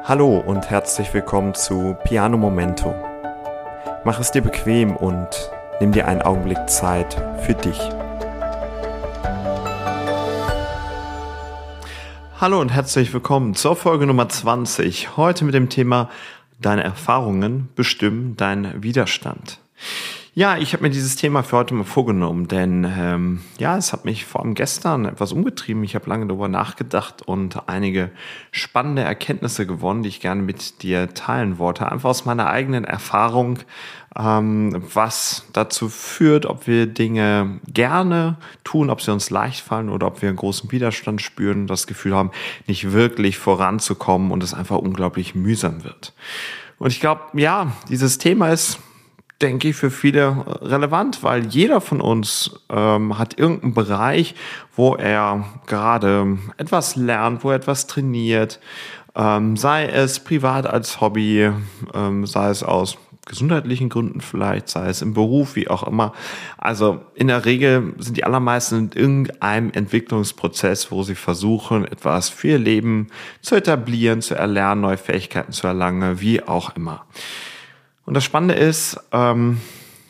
Hallo und herzlich willkommen zu Piano Momento. Mach es dir bequem und nimm dir einen Augenblick Zeit für dich. Hallo und herzlich willkommen zur Folge Nummer 20. Heute mit dem Thema Deine Erfahrungen bestimmen deinen Widerstand. Ja, ich habe mir dieses Thema für heute mal vorgenommen, denn ähm, ja, es hat mich vor allem gestern etwas umgetrieben. Ich habe lange darüber nachgedacht und einige spannende Erkenntnisse gewonnen, die ich gerne mit dir teilen wollte. Einfach aus meiner eigenen Erfahrung, ähm, was dazu führt, ob wir Dinge gerne tun, ob sie uns leicht fallen oder ob wir einen großen Widerstand spüren, das Gefühl haben, nicht wirklich voranzukommen und es einfach unglaublich mühsam wird. Und ich glaube, ja, dieses Thema ist denke ich, für viele relevant, weil jeder von uns ähm, hat irgendeinen Bereich, wo er gerade etwas lernt, wo er etwas trainiert, ähm, sei es privat als Hobby, ähm, sei es aus gesundheitlichen Gründen vielleicht, sei es im Beruf, wie auch immer. Also in der Regel sind die allermeisten in irgendeinem Entwicklungsprozess, wo sie versuchen, etwas für ihr Leben zu etablieren, zu erlernen, neue Fähigkeiten zu erlangen, wie auch immer. Und das Spannende ist, ähm,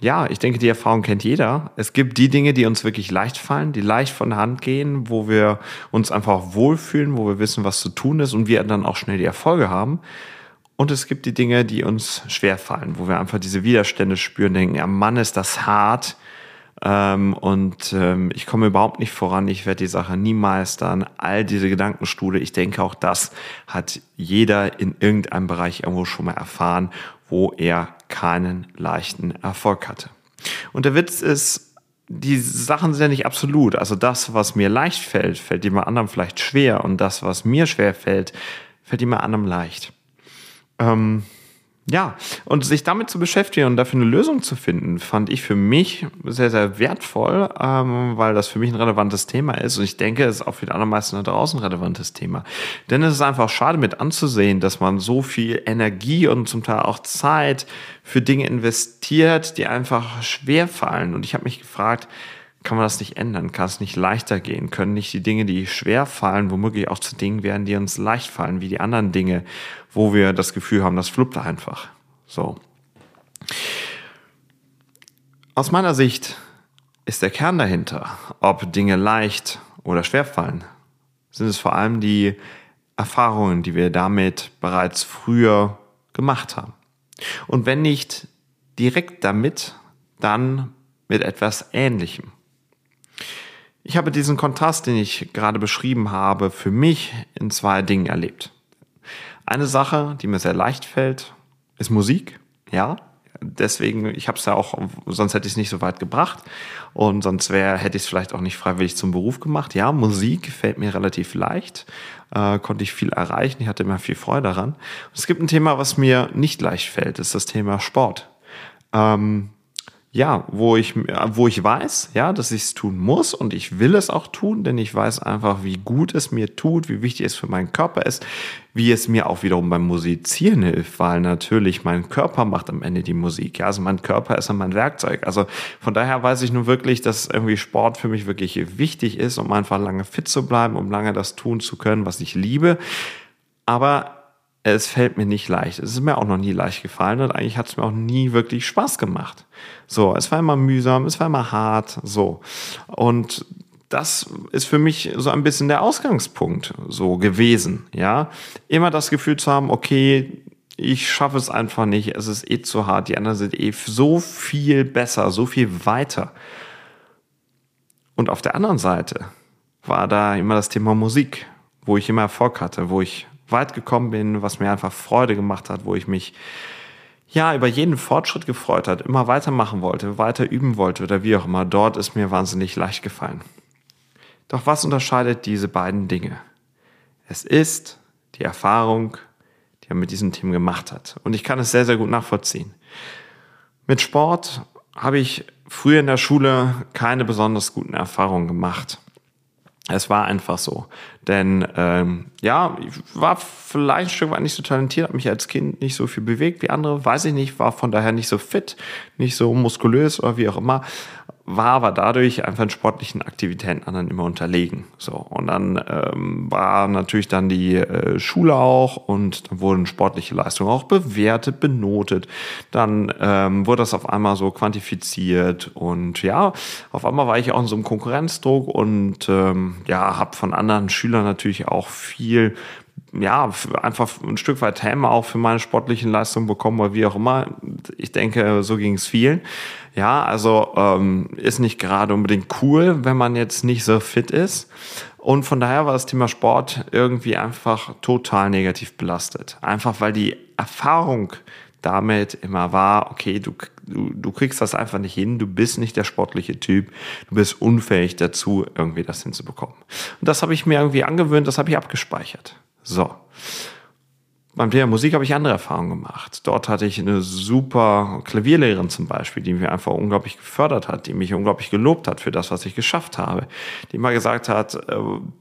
ja, ich denke, die Erfahrung kennt jeder. Es gibt die Dinge, die uns wirklich leicht fallen, die leicht von der Hand gehen, wo wir uns einfach wohlfühlen, wo wir wissen, was zu tun ist und wir dann auch schnell die Erfolge haben. Und es gibt die Dinge, die uns schwer fallen, wo wir einfach diese Widerstände spüren, denken, ja, Mann, ist das hart. Ähm, und ähm, ich komme überhaupt nicht voran, ich werde die Sache nie meistern. All diese Gedankenstuhle, ich denke auch das hat jeder in irgendeinem Bereich irgendwo schon mal erfahren wo er keinen leichten Erfolg hatte. Und der Witz ist, die Sachen sind ja nicht absolut. Also das, was mir leicht fällt, fällt jemand anderem vielleicht schwer und das, was mir schwer fällt, fällt jemand anderem leicht. Ähm, ja, und sich damit zu beschäftigen und dafür eine Lösung zu finden, fand ich für mich sehr, sehr wertvoll, ähm, weil das für mich ein relevantes Thema ist. Und ich denke, es ist auch für die allermeisten da draußen ein relevantes Thema. Denn es ist einfach schade mit anzusehen, dass man so viel Energie und zum Teil auch Zeit für Dinge investiert, die einfach schwer fallen. Und ich habe mich gefragt, kann man das nicht ändern? Kann es nicht leichter gehen? Können nicht die Dinge, die schwer fallen, womöglich auch zu Dingen werden, die uns leicht fallen, wie die anderen Dinge, wo wir das Gefühl haben, das fluppt einfach. So. Aus meiner Sicht ist der Kern dahinter, ob Dinge leicht oder schwer fallen, sind es vor allem die Erfahrungen, die wir damit bereits früher gemacht haben. Und wenn nicht direkt damit, dann mit etwas Ähnlichem. Ich habe diesen Kontrast, den ich gerade beschrieben habe, für mich in zwei Dingen erlebt. Eine Sache, die mir sehr leicht fällt, ist Musik. Ja, deswegen, ich habe es ja auch, sonst hätte ich es nicht so weit gebracht und sonst wäre, hätte ich es vielleicht auch nicht freiwillig zum Beruf gemacht. Ja, Musik fällt mir relativ leicht, äh, konnte ich viel erreichen, ich hatte immer viel Freude daran. Und es gibt ein Thema, was mir nicht leicht fällt, ist das Thema Sport. Ähm, ja, wo ich, wo ich weiß, ja, dass ich es tun muss und ich will es auch tun, denn ich weiß einfach, wie gut es mir tut, wie wichtig es für meinen Körper ist, wie es mir auch wiederum beim Musizieren hilft, weil natürlich mein Körper macht am Ende die Musik. Ja, also mein Körper ist ja mein Werkzeug. Also von daher weiß ich nun wirklich, dass irgendwie Sport für mich wirklich wichtig ist, um einfach lange fit zu bleiben, um lange das tun zu können, was ich liebe. Aber es fällt mir nicht leicht. Es ist mir auch noch nie leicht gefallen und eigentlich hat es mir auch nie wirklich Spaß gemacht. So, es war immer mühsam, es war immer hart, so. Und das ist für mich so ein bisschen der Ausgangspunkt so gewesen, ja. Immer das Gefühl zu haben, okay, ich schaffe es einfach nicht, es ist eh zu hart, die anderen sind eh so viel besser, so viel weiter. Und auf der anderen Seite war da immer das Thema Musik, wo ich immer Erfolg hatte, wo ich weit gekommen bin, was mir einfach Freude gemacht hat, wo ich mich ja über jeden Fortschritt gefreut hat, immer weitermachen wollte, weiter üben wollte oder wie auch immer. Dort ist mir wahnsinnig leicht gefallen. Doch was unterscheidet diese beiden Dinge? Es ist die Erfahrung, die er mit diesem Team gemacht hat. Und ich kann es sehr, sehr gut nachvollziehen. Mit Sport habe ich früher in der Schule keine besonders guten Erfahrungen gemacht. Es war einfach so. Denn ähm, ja, ich war vielleicht ein Stück weit nicht so talentiert, habe mich als Kind nicht so viel bewegt wie andere, weiß ich nicht, war von daher nicht so fit, nicht so muskulös oder wie auch immer war aber dadurch einfach in sportlichen Aktivitäten anderen immer unterlegen. So und dann ähm, war natürlich dann die äh, Schule auch und dann wurden sportliche Leistungen auch bewertet, benotet. Dann ähm, wurde das auf einmal so quantifiziert und ja, auf einmal war ich auch in so einem Konkurrenzdruck und ähm, ja, habe von anderen Schülern natürlich auch viel ja, einfach ein Stück weit Häme auch für meine sportlichen Leistungen bekommen oder wie auch immer. Ich denke, so ging es vielen. Ja, also ähm, ist nicht gerade unbedingt cool, wenn man jetzt nicht so fit ist. Und von daher war das Thema Sport irgendwie einfach total negativ belastet. Einfach weil die Erfahrung damit immer war, okay, du, du, du kriegst das einfach nicht hin, du bist nicht der sportliche Typ, du bist unfähig dazu, irgendwie das hinzubekommen. Und das habe ich mir irgendwie angewöhnt, das habe ich abgespeichert. So. Beim Thema Musik habe ich andere Erfahrungen gemacht. Dort hatte ich eine super Klavierlehrerin zum Beispiel, die mich einfach unglaublich gefördert hat, die mich unglaublich gelobt hat für das, was ich geschafft habe. Die immer gesagt hat, äh,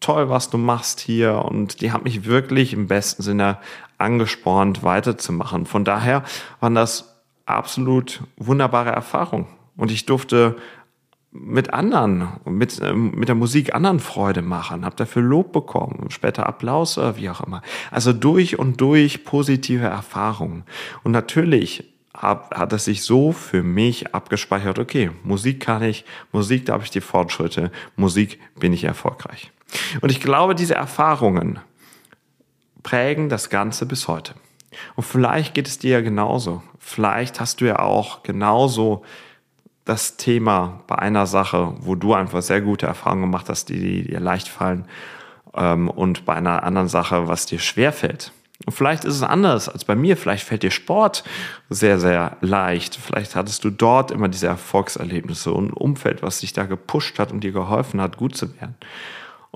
toll, was du machst hier. Und die hat mich wirklich im besten Sinne angespornt, weiterzumachen. Von daher waren das absolut wunderbare Erfahrungen. Und ich durfte mit anderen, mit, ähm, mit der Musik anderen Freude machen, habe dafür Lob bekommen, später Applaus wie auch immer. Also durch und durch positive Erfahrungen. Und natürlich hab, hat es sich so für mich abgespeichert, okay, Musik kann ich, Musik, da habe ich die Fortschritte, Musik bin ich erfolgreich. Und ich glaube, diese Erfahrungen prägen das Ganze bis heute. Und vielleicht geht es dir ja genauso. Vielleicht hast du ja auch genauso das Thema bei einer Sache, wo du einfach sehr gute Erfahrungen gemacht hast, die, dir leicht fallen, ähm, und bei einer anderen Sache, was dir schwer fällt. Und vielleicht ist es anders als bei mir. Vielleicht fällt dir Sport sehr, sehr leicht. Vielleicht hattest du dort immer diese Erfolgserlebnisse und ein Umfeld, was dich da gepusht hat und dir geholfen hat, gut zu werden.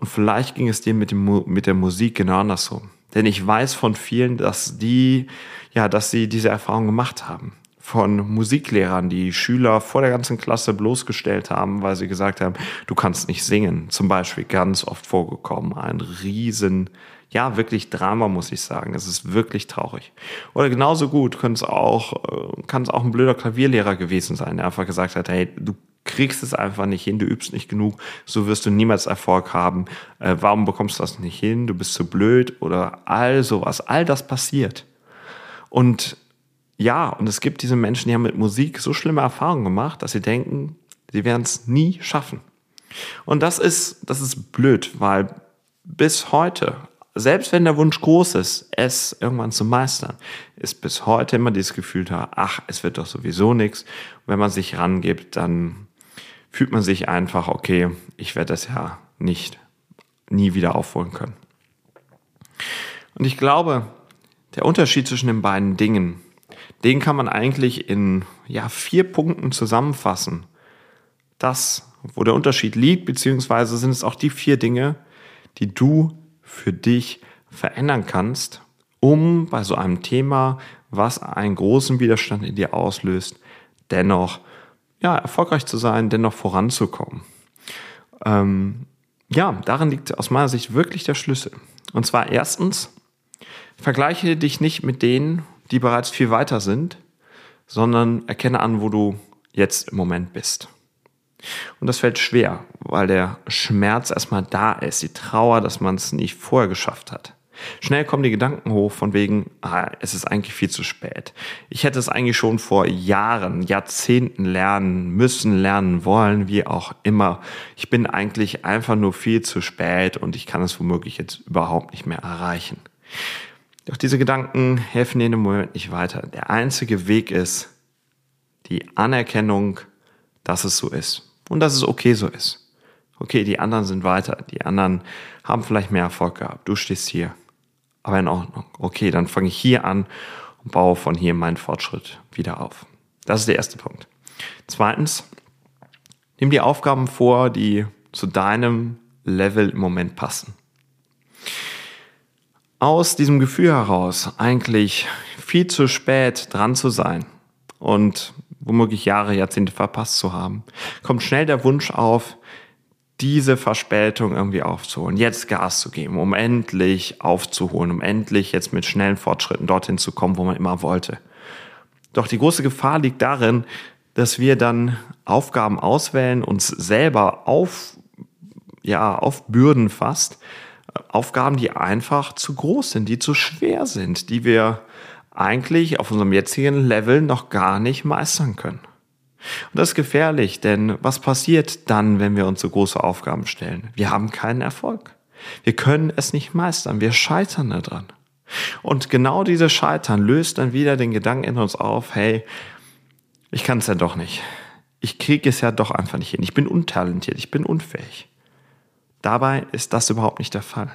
Und vielleicht ging es dir mit, dem, mit der Musik genau andersrum. Denn ich weiß von vielen, dass die, ja, dass sie diese Erfahrung gemacht haben von Musiklehrern, die Schüler vor der ganzen Klasse bloßgestellt haben, weil sie gesagt haben, du kannst nicht singen. Zum Beispiel ganz oft vorgekommen. Ein riesen, ja, wirklich Drama, muss ich sagen. Es ist wirklich traurig. Oder genauso gut kann es auch, äh, kann es auch ein blöder Klavierlehrer gewesen sein, der einfach gesagt hat, hey, du kriegst es einfach nicht hin, du übst nicht genug, so wirst du niemals Erfolg haben. Äh, warum bekommst du das nicht hin? Du bist zu blöd oder all sowas. All das passiert. Und ja, und es gibt diese Menschen, die haben mit Musik so schlimme Erfahrungen gemacht, dass sie denken, sie werden es nie schaffen. Und das ist, das ist blöd, weil bis heute, selbst wenn der Wunsch groß ist, es irgendwann zu meistern, ist bis heute immer dieses Gefühl da, ach, es wird doch sowieso nichts. wenn man sich rangibt, dann fühlt man sich einfach, okay, ich werde das ja nicht, nie wieder aufholen können. Und ich glaube, der Unterschied zwischen den beiden Dingen den kann man eigentlich in ja, vier Punkten zusammenfassen. Das, wo der Unterschied liegt, beziehungsweise sind es auch die vier Dinge, die du für dich verändern kannst, um bei so einem Thema, was einen großen Widerstand in dir auslöst, dennoch ja, erfolgreich zu sein, dennoch voranzukommen. Ähm, ja, darin liegt aus meiner Sicht wirklich der Schlüssel. Und zwar erstens, vergleiche dich nicht mit denen, die bereits viel weiter sind, sondern erkenne an, wo du jetzt im Moment bist. Und das fällt schwer, weil der Schmerz erstmal da ist, die Trauer, dass man es nicht vorher geschafft hat. Schnell kommen die Gedanken hoch von wegen, ah, es ist eigentlich viel zu spät. Ich hätte es eigentlich schon vor Jahren, Jahrzehnten lernen müssen, lernen wollen, wie auch immer. Ich bin eigentlich einfach nur viel zu spät und ich kann es womöglich jetzt überhaupt nicht mehr erreichen. Doch diese Gedanken helfen dir dem Moment nicht weiter. Der einzige Weg ist die Anerkennung, dass es so ist und dass es okay so ist. Okay, die anderen sind weiter, die anderen haben vielleicht mehr Erfolg gehabt. Du stehst hier. Aber in Ordnung. Okay, dann fange ich hier an und baue von hier meinen Fortschritt wieder auf. Das ist der erste Punkt. Zweitens, nimm dir Aufgaben vor, die zu deinem Level im Moment passen aus diesem Gefühl heraus, eigentlich viel zu spät dran zu sein und womöglich Jahre, Jahrzehnte verpasst zu haben, kommt schnell der Wunsch auf, diese Verspätung irgendwie aufzuholen, jetzt Gas zu geben, um endlich aufzuholen, um endlich jetzt mit schnellen Fortschritten dorthin zu kommen, wo man immer wollte. Doch die große Gefahr liegt darin, dass wir dann Aufgaben auswählen, uns selber auf, ja, aufbürden fast, Aufgaben, die einfach zu groß sind, die zu schwer sind, die wir eigentlich auf unserem jetzigen Level noch gar nicht meistern können. Und das ist gefährlich, denn was passiert dann, wenn wir uns so große Aufgaben stellen? Wir haben keinen Erfolg. Wir können es nicht meistern. Wir scheitern daran. Und genau dieses Scheitern löst dann wieder den Gedanken in uns auf, hey, ich kann es ja doch nicht. Ich kriege es ja doch einfach nicht hin. Ich bin untalentiert, ich bin unfähig. Dabei ist das überhaupt nicht der Fall.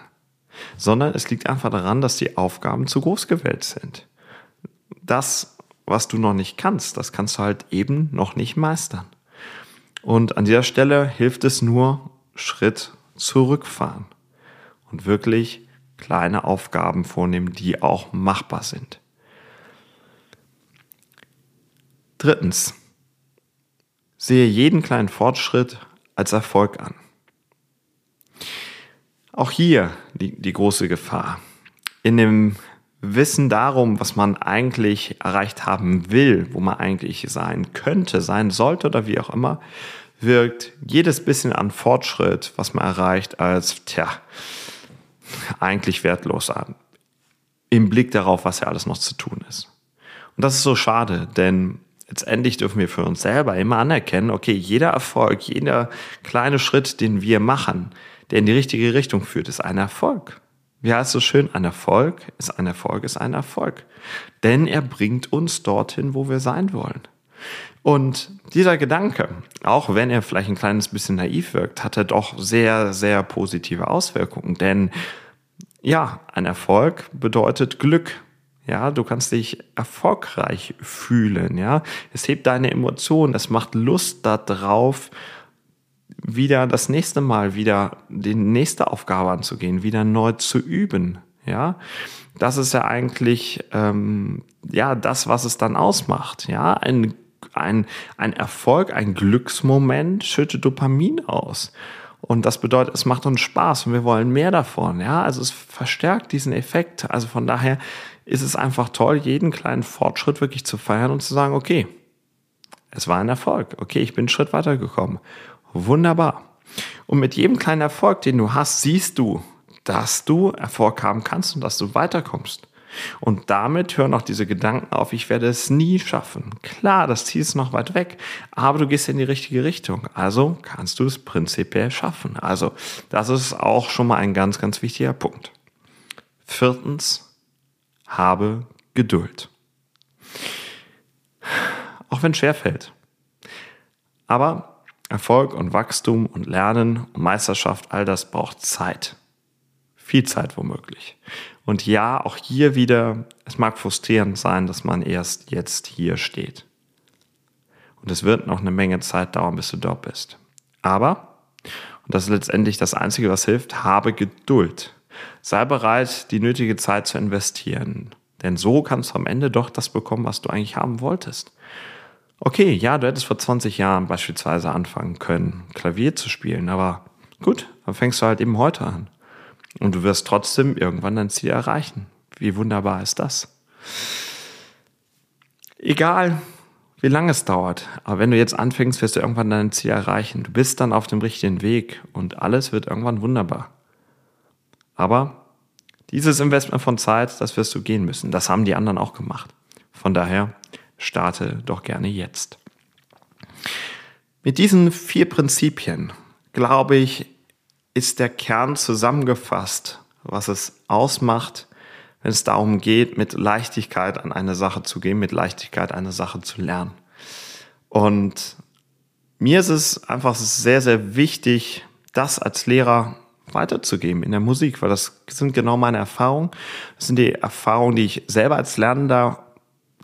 Sondern es liegt einfach daran, dass die Aufgaben zu groß gewählt sind. Das was du noch nicht kannst, das kannst du halt eben noch nicht meistern. Und an dieser Stelle hilft es nur, Schritt zurückfahren und wirklich kleine Aufgaben vornehmen, die auch machbar sind. Drittens, sehe jeden kleinen Fortschritt als Erfolg an. Auch hier die, die große Gefahr. In dem Wissen darum, was man eigentlich erreicht haben will, wo man eigentlich sein könnte, sein sollte oder wie auch immer, wirkt jedes bisschen an Fortschritt, was man erreicht, als, tja, eigentlich wertlos an. Im Blick darauf, was ja alles noch zu tun ist. Und das ist so schade, denn letztendlich dürfen wir für uns selber immer anerkennen, okay, jeder Erfolg, jeder kleine Schritt, den wir machen, der in die richtige Richtung führt, ist ein Erfolg. Wie heißt so schön, ein Erfolg ist ein Erfolg ist ein Erfolg. Denn er bringt uns dorthin, wo wir sein wollen. Und dieser Gedanke, auch wenn er vielleicht ein kleines bisschen naiv wirkt, hat er doch sehr, sehr positive Auswirkungen. Denn ja, ein Erfolg bedeutet Glück. Ja, du kannst dich erfolgreich fühlen. Ja, es hebt deine Emotionen, es macht Lust darauf, wieder das nächste Mal wieder die nächste Aufgabe anzugehen, wieder neu zu üben. Ja, das ist ja eigentlich ähm, ja das, was es dann ausmacht. Ja, ein ein, ein Erfolg, ein Glücksmoment schüttet Dopamin aus. Und das bedeutet, es macht uns Spaß und wir wollen mehr davon. Ja, also es verstärkt diesen Effekt. Also von daher ist es einfach toll, jeden kleinen Fortschritt wirklich zu feiern und zu sagen, okay, es war ein Erfolg. Okay, ich bin einen Schritt weitergekommen. Wunderbar. Und mit jedem kleinen Erfolg, den du hast, siehst du, dass du Erfolg haben kannst und dass du weiterkommst. Und damit hören auch diese Gedanken auf, ich werde es nie schaffen. Klar, das Ziel ist noch weit weg, aber du gehst in die richtige Richtung. Also kannst du es prinzipiell schaffen. Also das ist auch schon mal ein ganz, ganz wichtiger Punkt. Viertens, habe Geduld. Auch wenn es schwerfällt. Aber Erfolg und Wachstum und Lernen und Meisterschaft, all das braucht Zeit. Viel Zeit womöglich. Und ja, auch hier wieder, es mag frustrierend sein, dass man erst jetzt hier steht. Und es wird noch eine Menge Zeit dauern, bis du dort bist. Aber, und das ist letztendlich das Einzige, was hilft, habe Geduld. Sei bereit, die nötige Zeit zu investieren. Denn so kannst du am Ende doch das bekommen, was du eigentlich haben wolltest. Okay, ja, du hättest vor 20 Jahren beispielsweise anfangen können, Klavier zu spielen, aber gut, dann fängst du halt eben heute an. Und du wirst trotzdem irgendwann dein Ziel erreichen. Wie wunderbar ist das? Egal, wie lange es dauert, aber wenn du jetzt anfängst, wirst du irgendwann dein Ziel erreichen. Du bist dann auf dem richtigen Weg und alles wird irgendwann wunderbar. Aber dieses Investment von Zeit, das wirst du gehen müssen. Das haben die anderen auch gemacht. Von daher, starte doch gerne jetzt. Mit diesen vier Prinzipien, glaube ich, ist der Kern zusammengefasst, was es ausmacht, wenn es darum geht, mit Leichtigkeit an eine Sache zu gehen, mit Leichtigkeit eine Sache zu lernen. Und mir ist es einfach sehr, sehr wichtig, das als Lehrer weiterzugeben in der Musik, weil das sind genau meine Erfahrungen. Das sind die Erfahrungen, die ich selber als Lernender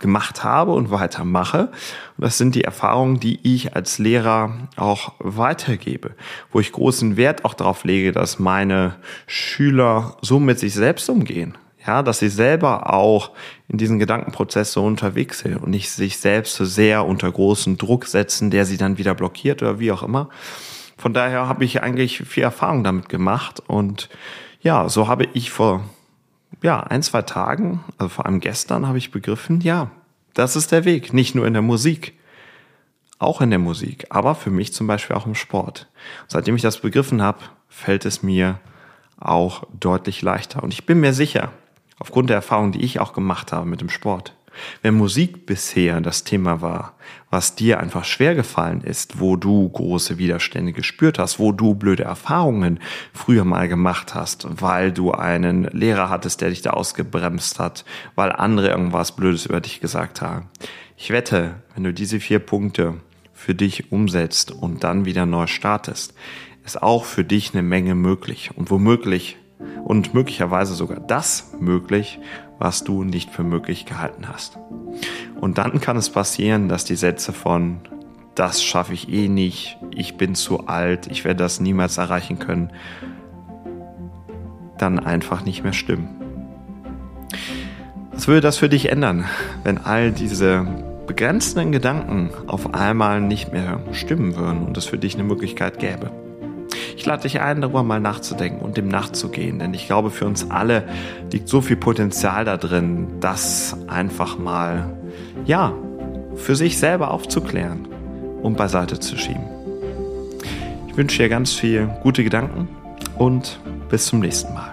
gemacht habe und weitermache. Und das sind die Erfahrungen, die ich als Lehrer auch weitergebe, wo ich großen Wert auch darauf lege, dass meine Schüler so mit sich selbst umgehen. Ja, dass sie selber auch in diesen Gedankenprozess so unterwegs sind und nicht sich selbst so sehr unter großen Druck setzen, der sie dann wieder blockiert oder wie auch immer. Von daher habe ich eigentlich viel Erfahrung damit gemacht und ja, so habe ich vor ja, ein, zwei Tagen, also vor allem gestern, habe ich begriffen, ja, das ist der Weg, nicht nur in der Musik, auch in der Musik, aber für mich zum Beispiel auch im Sport. Seitdem ich das begriffen habe, fällt es mir auch deutlich leichter. Und ich bin mir sicher, aufgrund der Erfahrung, die ich auch gemacht habe mit dem Sport, wenn Musik bisher das Thema war, was dir einfach schwer gefallen ist, wo du große Widerstände gespürt hast, wo du blöde Erfahrungen früher mal gemacht hast, weil du einen Lehrer hattest, der dich da ausgebremst hat, weil andere irgendwas Blödes über dich gesagt haben. Ich wette, wenn du diese vier Punkte für dich umsetzt und dann wieder neu startest, ist auch für dich eine Menge möglich und womöglich und möglicherweise sogar das möglich, was du nicht für möglich gehalten hast. Und dann kann es passieren, dass die Sätze von das schaffe ich eh nicht, ich bin zu alt, ich werde das niemals erreichen können, dann einfach nicht mehr stimmen. Was würde das für dich ändern, wenn all diese begrenzenden Gedanken auf einmal nicht mehr stimmen würden und es für dich eine Möglichkeit gäbe. Ich lade dich ein, darüber mal nachzudenken und dem nachzugehen, denn ich glaube, für uns alle liegt so viel Potenzial da drin, das einfach mal, ja, für sich selber aufzuklären und beiseite zu schieben. Ich wünsche dir ganz viel gute Gedanken und bis zum nächsten Mal.